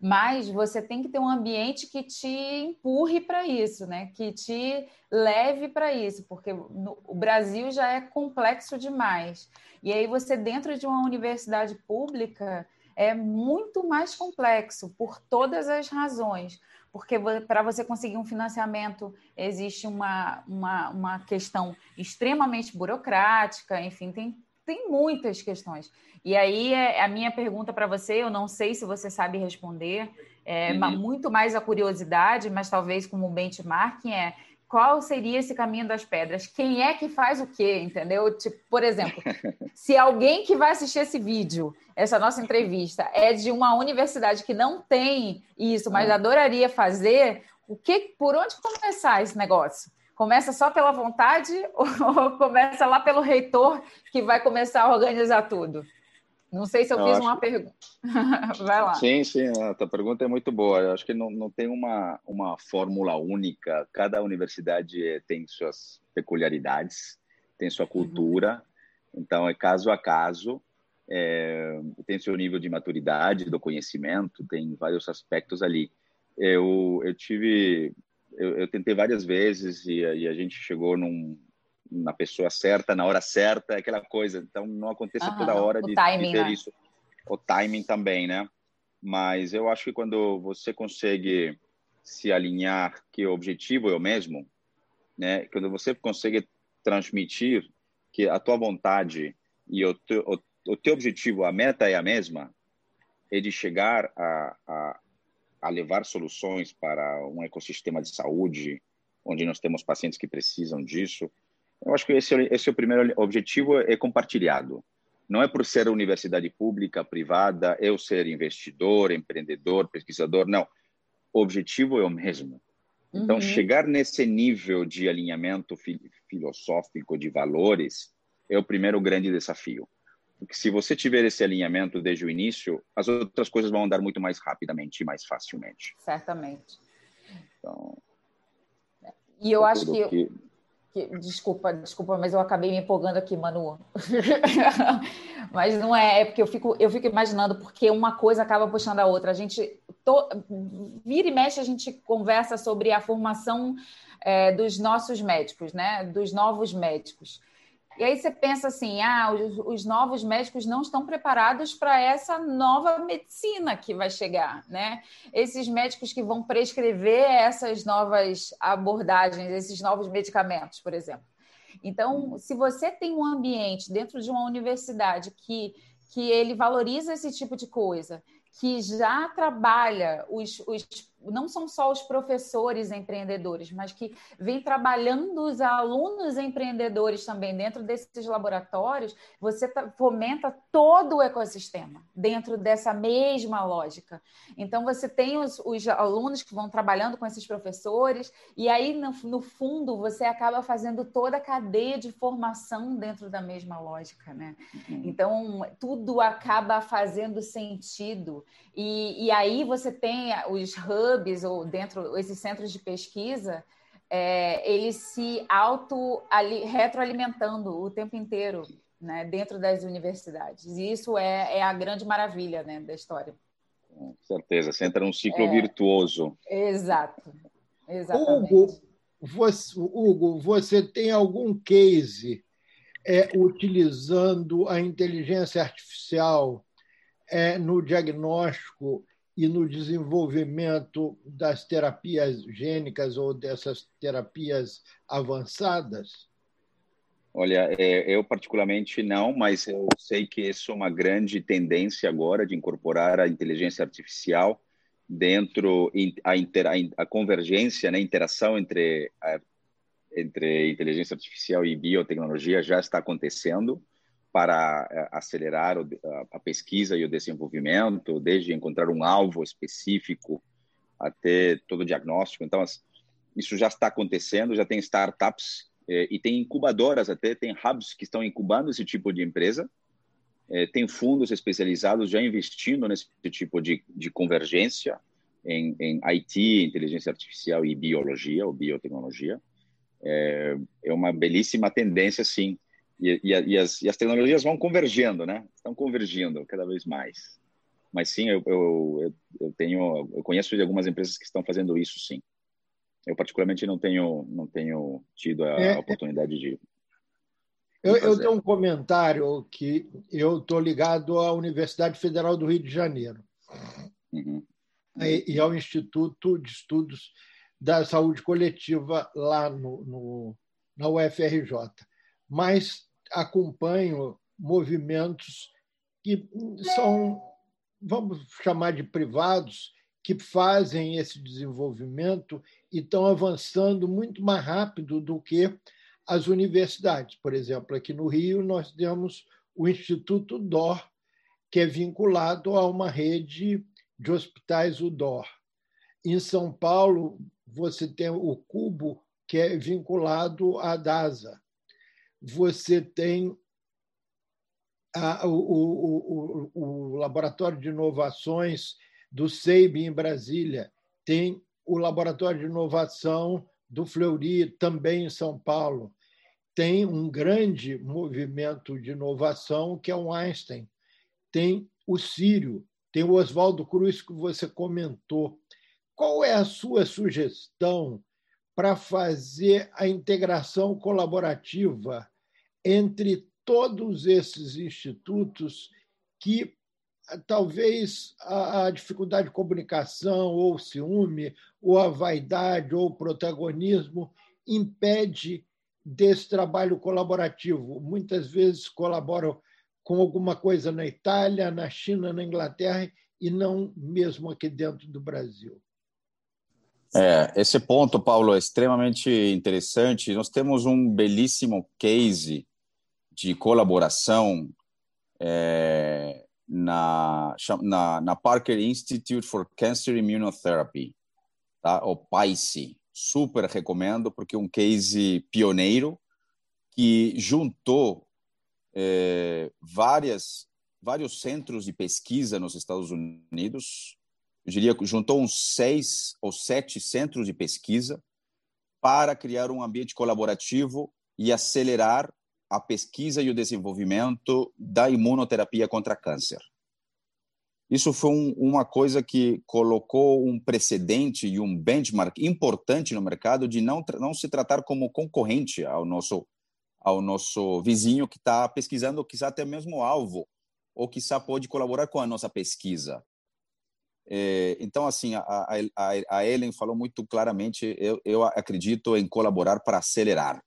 mas você tem que ter um ambiente que te empurre para isso, né? Que te leve para isso, porque no, o Brasil já é complexo demais. E aí você dentro de uma universidade pública é muito mais complexo por todas as razões. Porque para você conseguir um financiamento existe uma, uma, uma questão extremamente burocrática, enfim, tem tem muitas questões. E aí, é, a minha pergunta para você, eu não sei se você sabe responder, é uhum. muito mais a curiosidade, mas talvez como benchmarking é qual seria esse caminho das pedras? Quem é que faz o quê, entendeu? Tipo, por exemplo, se alguém que vai assistir esse vídeo, essa nossa entrevista, é de uma universidade que não tem isso, mas ah. adoraria fazer, o que, por onde começar esse negócio? Começa só pela vontade ou começa lá pelo reitor que vai começar a organizar tudo? Não sei se eu, eu fiz acho... uma pergunta. Vai lá. Sim, sim, a tua pergunta é muito boa. Eu acho que não, não tem uma, uma fórmula única. Cada universidade tem suas peculiaridades, tem sua uhum. cultura. Uhum. Então, é caso a caso. É, tem seu nível de maturidade, do conhecimento, tem vários aspectos ali. Eu, eu tive, eu, eu tentei várias vezes e, e a gente chegou num, na pessoa certa, na hora certa, aquela coisa. Então, não acontece uhum, toda hora de, timing, de ter né? isso. O timing também, né? Mas eu acho que quando você consegue se alinhar que o objetivo é o mesmo, né? Quando você consegue transmitir que a tua vontade e o teu, o, o teu objetivo, a meta é a mesma, é de chegar a, a, a levar soluções para um ecossistema de saúde, onde nós temos pacientes que precisam disso, eu acho que esse, esse é o primeiro objetivo, é compartilhado. Não é por ser universidade pública, privada, eu ser investidor, empreendedor, pesquisador, não. O objetivo é o mesmo. Então, uhum. chegar nesse nível de alinhamento fi filosófico de valores é o primeiro grande desafio. Porque se você tiver esse alinhamento desde o início, as outras coisas vão andar muito mais rapidamente e mais facilmente. Certamente. Então, e eu acho que, que que, desculpa, desculpa, mas eu acabei me empolgando aqui, Manu. mas não é, é porque eu fico, eu fico imaginando, porque uma coisa acaba puxando a outra. A gente to, vira e mexe, a gente conversa sobre a formação é, dos nossos médicos, né? Dos novos médicos. E aí você pensa assim: ah, os, os novos médicos não estão preparados para essa nova medicina que vai chegar, né? Esses médicos que vão prescrever essas novas abordagens, esses novos medicamentos, por exemplo. Então, se você tem um ambiente dentro de uma universidade que, que ele valoriza esse tipo de coisa, que já trabalha os, os não são só os professores empreendedores, mas que vem trabalhando os alunos empreendedores também dentro desses laboratórios, você tá, fomenta todo o ecossistema dentro dessa mesma lógica. Então, você tem os, os alunos que vão trabalhando com esses professores, e aí, no, no, fundo, você acaba fazendo toda a cadeia de formação dentro da mesma lógica. Né? Então, tudo acaba fazendo sentido. E, e aí você tem os hubs ou dentro esses centros de pesquisa, é, eles se auto ali, retroalimentando o tempo inteiro, né, dentro das universidades. E isso é, é a grande maravilha, né, da história. Com certeza, você entra num ciclo é, virtuoso. Exato, exatamente. Hugo você, Hugo, você tem algum case é, utilizando a inteligência artificial é, no diagnóstico e no desenvolvimento das terapias gênicas ou dessas terapias avançadas? Olha, é, eu particularmente não, mas eu sei que isso é uma grande tendência agora de incorporar a inteligência artificial dentro a, inter, a convergência, né, a interação entre entre inteligência artificial e biotecnologia já está acontecendo para eh, acelerar a pesquisa e o desenvolvimento, desde encontrar um alvo específico até todo o diagnóstico. Então, isso já está acontecendo, já tem startups eh, e tem incubadoras até, tem hubs que estão incubando esse tipo de empresa, eh, tem fundos especializados já investindo nesse tipo de, de convergência em, em IT, inteligência artificial e biologia ou biotecnologia. É, é uma belíssima tendência, sim e, e, e, as, e, as, tecnologias vão convergendo, né? Estão convergindo cada vez mais. Mas sim, eu, eu, eu tenho, eu conheço de algumas empresas que estão fazendo isso, sim. Eu particularmente não tenho, não tenho tido a é, oportunidade de. Eu, eu, tenho um comentário que eu estou ligado à Universidade Federal do Rio de Janeiro uhum. e, e, ao Instituto de Estudos da Saúde Coletiva lá no, no na UFRJ. Mas acompanho movimentos que são, vamos chamar de privados, que fazem esse desenvolvimento e estão avançando muito mais rápido do que as universidades. Por exemplo, aqui no Rio, nós temos o Instituto DOR, que é vinculado a uma rede de hospitais UDOR. Em São Paulo, você tem o Cubo, que é vinculado à DASA. Você tem a, o, o, o, o, Laboratório de Inovações do SEIB em Brasília, tem o Laboratório de Inovação do Fleury, também em São Paulo. Tem um grande movimento de inovação que é o Einstein. Tem o Sírio, tem o Oswaldo Cruz, que você comentou. Qual é a sua sugestão para fazer a integração colaborativa entre todos esses institutos que talvez a, dificuldade de comunicação, ou ciúme, ou a vaidade, ou o protagonismo impede desse trabalho colaborativo. Muitas vezes colaboram com alguma coisa na Itália, na China, na Inglaterra e não mesmo aqui dentro do Brasil. É, esse ponto, Paulo, é extremamente interessante. Nós temos um belíssimo case de colaboração é, na, na, na, Parker Institute for Cancer Immunotherapy, tá? o PICE. Super recomendo, porque é um case pioneiro que juntou é, várias, vários centros de pesquisa nos Estados Unidos, eu diria que juntou uns seis ou sete centros de pesquisa para criar um ambiente colaborativo e acelerar a pesquisa e o desenvolvimento da imunoterapia contra câncer. Isso foi um, uma coisa que colocou um precedente e um benchmark importante no mercado de não, não se tratar como concorrente ao nosso ao nosso vizinho que está pesquisando, quizá até mesmo alvo, ou quizá pode colaborar com a nossa pesquisa. É, então, assim, a, a, a Ellen falou muito claramente, eu, eu acredito em colaborar para acelerar.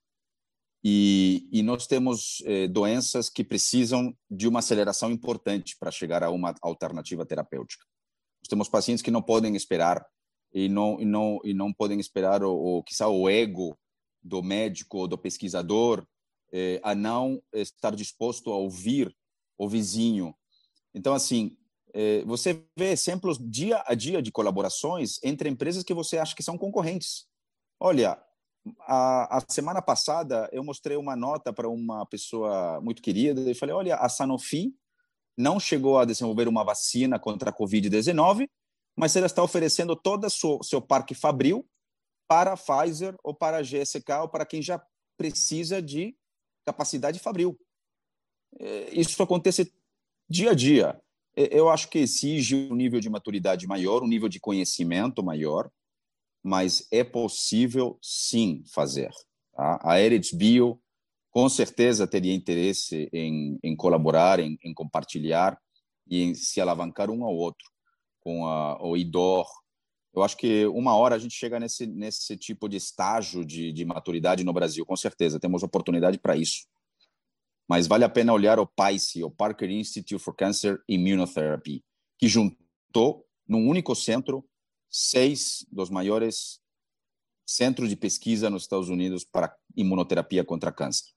E, e nós temos é, doenças que precisam de uma aceleração importante para chegar a uma alternativa terapêutica. Nós temos pacientes que não podem esperar e não e não e não podem esperar o, o quizá o ego do médico ou do pesquisador eh, a não estar disposto a ouvir o vizinho. Então, assim, eh, você vê exemplos dia a dia de colaborações entre empresas que você acha que são concorrentes. Olha, a, a semana passada eu mostrei uma nota para uma pessoa muito querida e falei: olha, a Sanofi não chegou a desenvolver uma vacina contra a Covid-19, mas ela está oferecendo todo o seu parque fabril para a Pfizer ou para a GSK ou para quem já precisa de capacidade fabril. É, isso acontece dia a dia. É, eu acho que exige um nível de maturidade maior, um nível de conhecimento maior, mas é possível sim fazer. Tá? A Eretz Bio com certeza teria interesse em, em colaborar, em, em, compartilhar e em se alavancar um ao outro com a, o IDOR. Eu acho que uma hora a gente chega nesse, nesse tipo de estágio de, de maturidade no Brasil, com certeza. Temos oportunidade para isso mas vale a pena olhar o PICE, o Parker Institute for Cancer Immunotherapy, que juntou num único centro seis dos maiores centros de pesquisa nos Estados Unidos para imunoterapia contra câncer.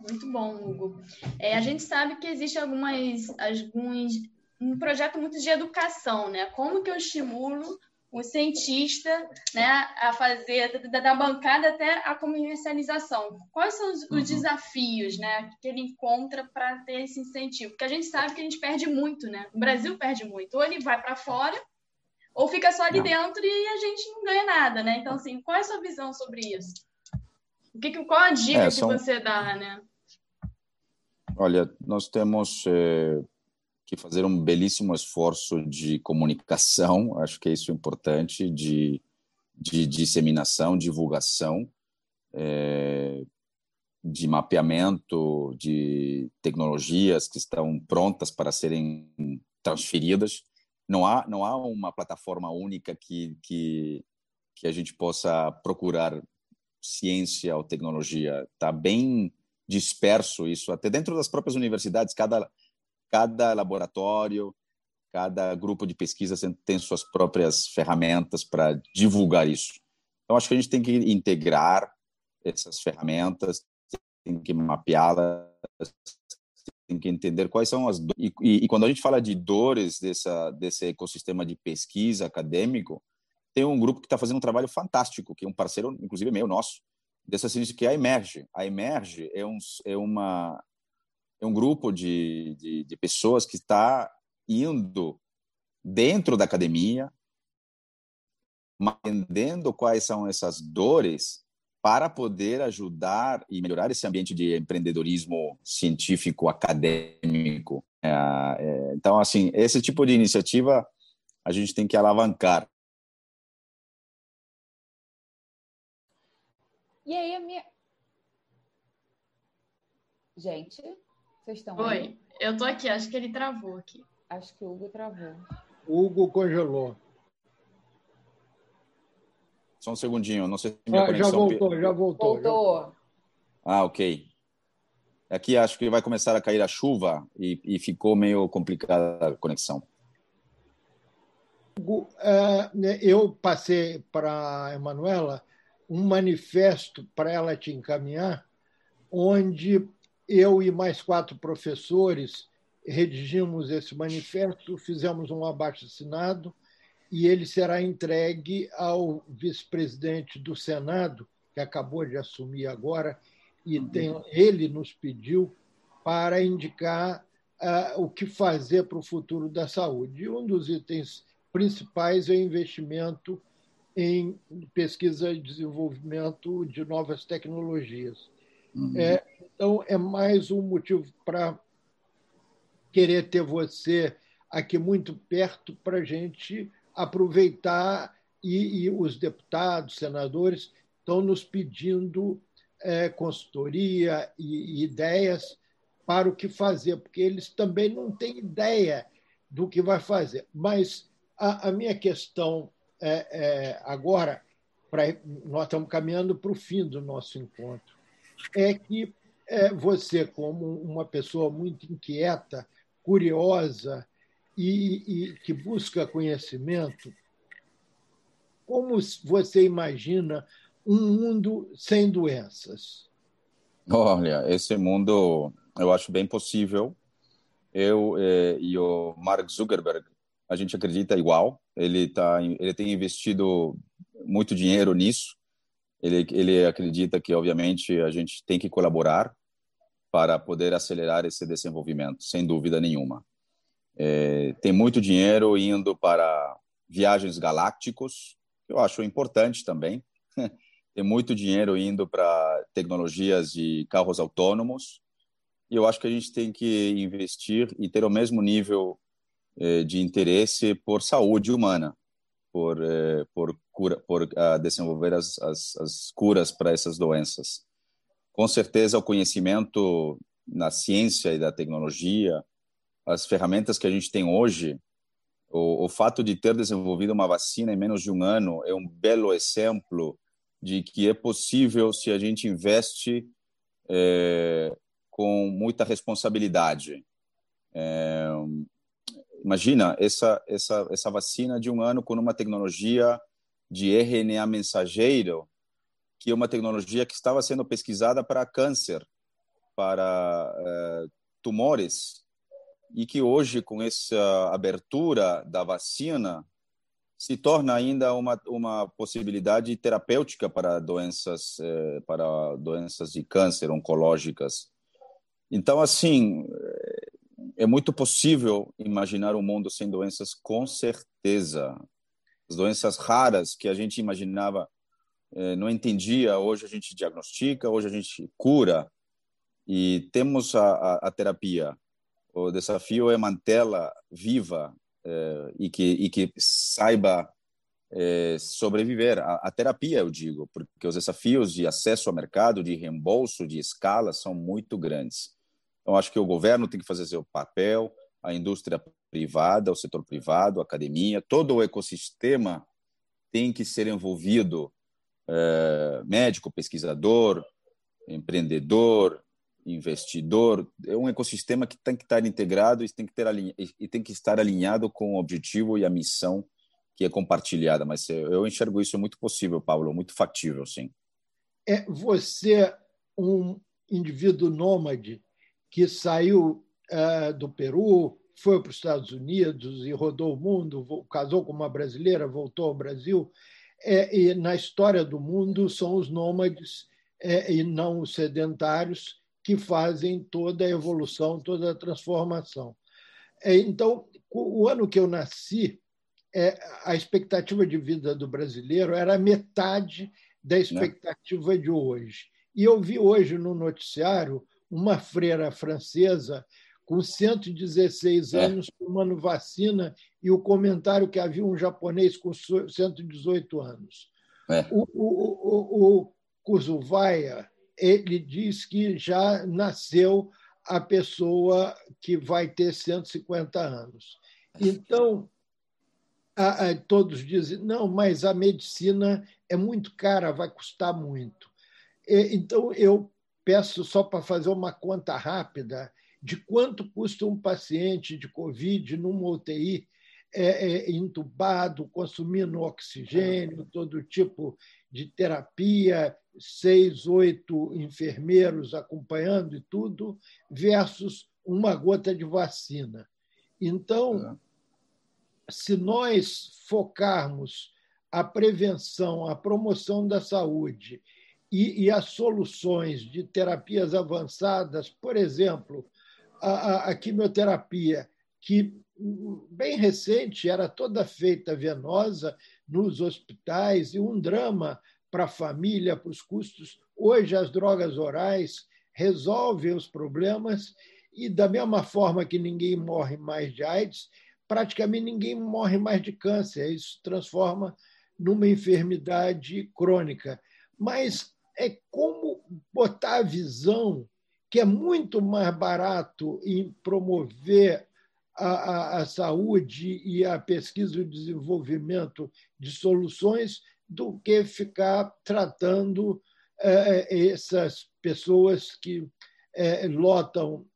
Muito bom, Hugo. É, a gente sabe que existe algumas, alguns um projeto muito de educação, né? Como que eu estimulo o cientista né, a fazer da, da, bancada até a comercialização. Quais são os, uhum. os desafios né, que ele encontra para ter esse incentivo? Porque a gente sabe que a gente perde muito, né? O Brasil perde muito. Ou ele vai para fora, ou fica só ali não. dentro e a gente não ganha nada, né? Então, assim, qual é a sua visão sobre isso? O que, qual a dica é, são... que você dá, né? Olha, nós temos eh, que fazer um belíssimo esforço de comunicação, acho que é isso importante, de, de disseminação, divulgação, é, de mapeamento de tecnologias que estão prontas para serem transferidas. Não há, não há uma plataforma única que, que, que a gente possa procurar ciência ou tecnologia. Está bem disperso isso, até dentro das próprias universidades, cada cada laboratório, cada grupo de pesquisa tem suas próprias ferramentas para divulgar isso. Então, acho que a gente tem que integrar essas ferramentas, tem que mapeá-las, tem que entender quais são as e, e, e, quando a gente fala de dores dessa desse ecossistema de pesquisa acadêmico, tem um grupo que está fazendo um trabalho fantástico, que é um parceiro, inclusive meu, nosso, dessa ciência, que é a Emerge. A Emerge é um, é uma, é um grupo de, de, de pessoas que está indo dentro da academia, entendendo quais são essas dores para poder ajudar e melhorar esse ambiente de empreendedorismo científico acadêmico. É, é, então, assim, esse tipo de iniciativa a gente tem que alavancar. E aí, a minha. Gente, vocês estão Oi, aí? eu tô aqui, acho que ele travou aqui. Acho que o Hugo travou. O Hugo congelou. Só um segundinho, não sei se minha ah, conexão... Já voltou, já voltou. Voltou. Ah, ok. Aqui acho que vai começar a cair a chuva e, e ficou meio complicada a conexão. É, né, eu passei para a Emanuela um manifesto para ela te encaminhar, onde eu e mais quatro professores redigimos esse manifesto, fizemos um abaixo-assinado e ele será entregue ao vice-presidente do Senado, que acabou de assumir agora, e uhum. tem, ele nos pediu para indicar uh, o que fazer para o futuro da saúde. E um dos itens principais é o investimento em pesquisa e desenvolvimento de novas tecnologias. Uhum. É, então, é mais um motivo para querer ter você aqui muito perto para a gente aproveitar e, e, os deputados, senadores estão nos pedindo é, consultoria e, e ideias para o que fazer, porque eles também não têm ideia do que vai fazer. Mas a, a minha questão é, é, agora, pra, nós estamos caminhando para o fim do nosso encontro, é que é, você, como uma pessoa muito inquieta, curiosa e, e que busca conhecimento, como você imagina um mundo sem doenças? Olha, esse mundo eu acho bem possível. Eu eh, e o Mark Zuckerberg, a gente acredita igual. Ele tá, ele tem investido muito dinheiro nisso. Ele, ele acredita que, obviamente, a gente tem que colaborar para poder acelerar esse desenvolvimento, sem dúvida nenhuma. É, tem muito dinheiro indo para viagens galácticos, que eu acho importante também. tem muito dinheiro indo para tecnologias de carros autônomos. E eu acho que a gente tem que investir e ter o mesmo nível é, de interesse por saúde humana, por, é, por, cura, por uh, desenvolver as, as, as curas para essas doenças com certeza o conhecimento na ciência e da tecnologia, as ferramentas que a gente tem hoje, o, o, fato de ter desenvolvido uma vacina em menos de um ano é um belo exemplo de que é possível se a gente investe é, com muita responsabilidade. É, imagina essa essa essa vacina de um ano com uma tecnologia de RNA mensageiro que é uma tecnologia que estava sendo pesquisada para câncer, para uh, tumores, e que hoje, com essa abertura da vacina, se torna ainda uma, uma possibilidade terapêutica para doenças, eh, para doenças de câncer oncológicas. Então, assim, é muito possível imaginar um mundo sem doenças, com certeza. As doenças raras que a gente imaginava não entendia, hoje a gente diagnostica, hoje a gente cura e temos a, a, a terapia. O desafio é mantê-la viva é, e, que, e que saiba é, sobreviver. A, a, terapia, eu digo, porque os desafios de acesso ao mercado, de reembolso, de escala, são muito grandes. Então, acho que o governo tem que fazer seu papel, a indústria privada, o setor privado, a academia, todo o ecossistema tem que ser envolvido é, médico, pesquisador, empreendedor, investidor. É um ecossistema que tem que estar integrado e tem que, ter e tem que estar alinhado com o objetivo e a missão que é compartilhada. Mas eu enxergo isso muito possível, Paulo, muito factível, sim. É você um indivíduo nômade que saiu uh, do Peru, foi para os Estados Unidos e rodou o mundo, casou com uma brasileira, voltou ao Brasil. É, e na história do mundo são os nômades é, e não os sedentários que fazem toda a evolução, toda a transformação. É, então, o ano que eu nasci, é, a expectativa de vida do brasileiro era metade da né? expectativa de hoje. E eu vi hoje no noticiário uma freira francesa com 116 é. anos tomando vacina e o comentário que havia um japonês com 118 anos. É. O, o, o, o Kuzuvaia, ele diz que já nasceu a pessoa que vai ter 150 anos. Então, a, a, todos dizem, não, mas a medicina é muito cara, vai custar muito. E, então, eu peço só para fazer uma conta rápida de quanto custa um paciente de Covid numa UTI é, é, entubado, consumindo oxigênio, todo tipo de terapia, seis, oito enfermeiros acompanhando e tudo, versus uma gota de vacina. Então, se nós focarmos a prevenção, a promoção da saúde e, e as soluções de terapias avançadas, por exemplo, a, a quimioterapia, que bem recente era toda feita venosa nos hospitais e um drama para a família, para os custos. Hoje, as drogas orais resolvem os problemas e, da mesma forma que ninguém morre mais de AIDS, praticamente ninguém morre mais de câncer. Isso transforma numa enfermidade crônica. Mas é como botar a visão que é muito mais barato em promover a, a, saúde e a pesquisa e o desenvolvimento de soluções do que ficar tratando é, essas pessoas que é, lotam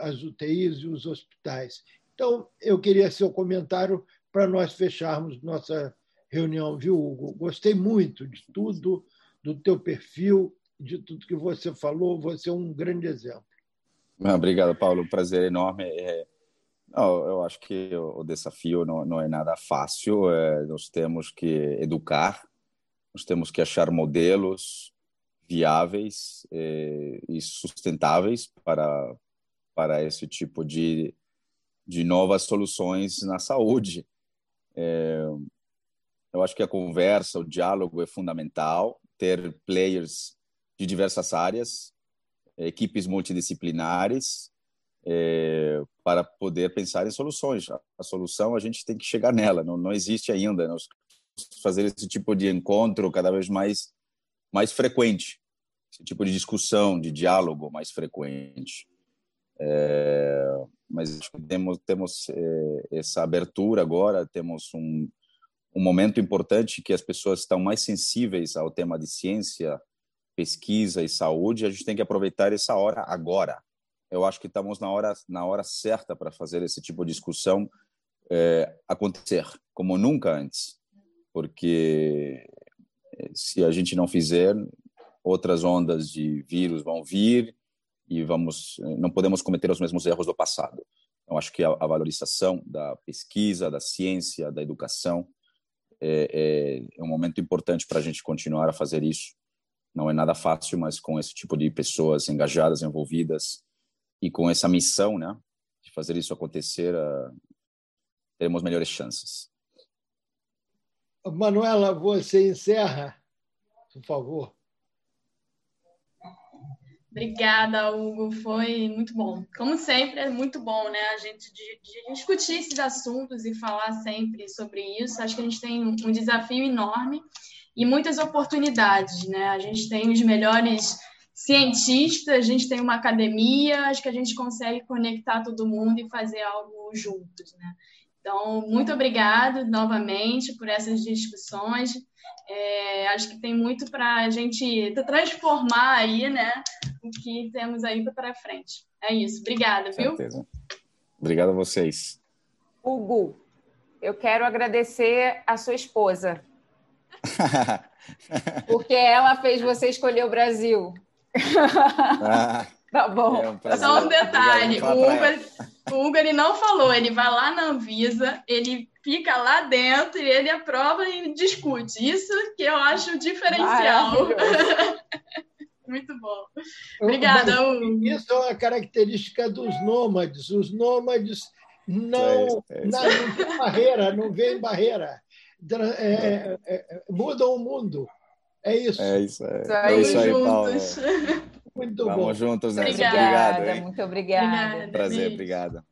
as UTIs e os hospitais. Então, eu queria seu comentário para nós fecharmos nossa reunião, viu, Hugo? Gostei muito de tudo, do teu perfil, de tudo que você falou. Você é um grande exemplo. Obrigado, Paulo. Um prazer enorme. É... Não, eu acho que o desafio não, não é nada fácil. É, nós temos que educar, nós temos que achar modelos viáveis é, e sustentáveis para para esse tipo de de novas soluções na saúde. É, eu acho que a conversa, o diálogo é fundamental, ter players de diversas áreas, equipes multidisciplinares, é, para poder pensar em soluções. A solução a gente tem que chegar nela, não, não existe ainda. Nós fazer esse tipo de encontro cada vez mais mais frequente, esse tipo de discussão, de diálogo mais frequente. É, mas temos temos é, essa abertura agora, temos um um momento importante que as pessoas estão mais sensíveis ao tema de ciência, pesquisa e saúde. A gente tem que aproveitar essa hora agora. Eu acho que estamos na hora na hora certa para fazer esse tipo de discussão é, acontecer como nunca antes, porque é, se a gente não fizer, outras ondas de vírus vão vir e vamos não podemos cometer os mesmos erros do passado. Eu acho que a, a valorização da pesquisa, da ciência, da educação é, é, é um momento importante para a gente continuar a fazer isso. Não é nada fácil, mas com esse tipo de pessoas engajadas, envolvidas e com essa missão, né, de fazer isso acontecer, uh, teremos melhores chances. Manuela, você encerra, por favor. Obrigada, Hugo. Foi muito bom. Como sempre, é muito bom, né? A gente de, de discutir esses assuntos e falar sempre sobre isso. Acho que a gente tem um desafio enorme e muitas oportunidades, né? A gente tem os melhores cientistas, a gente tem uma academia, acho que a gente consegue conectar todo mundo e fazer algo juntos, né? Então, muito obrigado novamente por essas discussões. É, acho que tem muito para a gente transformar aí, né, o que temos aí para frente. É isso. Obrigada, viu? Certeza. Obrigado a vocês. Hugo, eu quero agradecer a sua esposa. porque ela fez você escolher o Brasil. Ah, tá bom. É um Só um detalhe: o Hugo, o Hugo ele não falou, ele vai lá na Anvisa, ele fica lá dentro e ele aprova e discute. Isso que eu acho diferencial. Muito bom. Obrigada, Hugo. Isso é uma característica dos nômades. Os nômades não, é, é não, não tem barreira, não vem barreira. É, é, é, mudam o mundo. É isso. É isso, é, é isso aí, Paulo. Muito Vamos bom. juntos, né? Obrigada, Obrigado, muito obrigada. obrigada Prazer, obrigado.